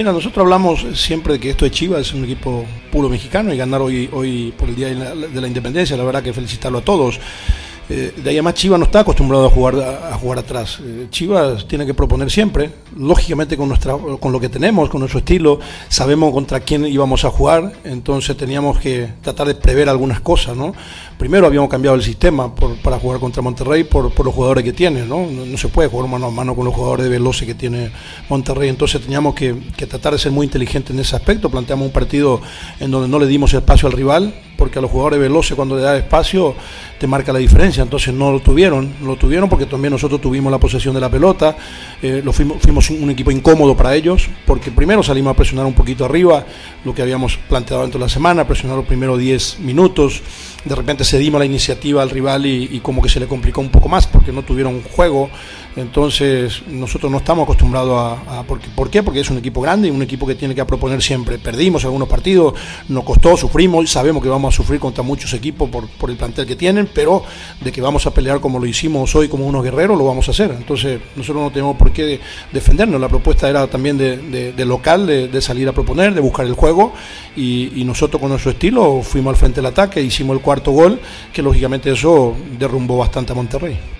Mira, nosotros hablamos siempre de que esto de Chivas es un equipo puro mexicano y ganar hoy, hoy por el Día de la, de la Independencia, la verdad que felicitarlo a todos. Eh, de ahí además Chivas no está acostumbrado a jugar a jugar atrás. Eh, Chivas tiene que proponer siempre, lógicamente con nuestra con lo que tenemos, con nuestro estilo, sabemos contra quién íbamos a jugar, entonces teníamos que tratar de prever algunas cosas, ¿no? Primero habíamos cambiado el sistema para jugar contra Monterrey por, los jugadores que tiene, ¿no? ¿no? se puede jugar mano a mano con los jugadores de Veloce que tiene Monterrey, entonces teníamos que, tratar de ser muy inteligentes en ese aspecto, planteamos un partido en donde no le dimos espacio al rival, porque a los jugadores veloces cuando le da espacio te marca la diferencia, entonces no lo tuvieron, lo tuvieron porque también nosotros tuvimos la posesión de la pelota, eh, lo fuimos, fuimos un equipo incómodo para ellos, porque primero salimos a presionar un poquito arriba, lo que habíamos planteado dentro de la semana, presionar los primeros 10 minutos, de repente cedimos la iniciativa al rival y, como que se le complicó un poco más porque no tuvieron juego, entonces nosotros no estamos acostumbrados a... porque, ¿Por qué? Porque es un equipo grande y un equipo que tiene que proponer siempre. Perdimos algunos partidos, nos costó, sufrimos, sabemos que vamos a sufrir contra muchos equipos por, por el plantel que tienen, pero de que vamos a pelear como lo hicimos hoy, como unos guerreros, lo vamos a hacer. Entonces nosotros no tenemos por qué defendernos. La propuesta era también de, de- local, de, de salir a proponer, de buscar el juego y, y nosotros con nuestro estilo fuimos al frente del ataque, hicimos el cuarto gol, que lógicamente eso derrumbó bastante a Monterrey.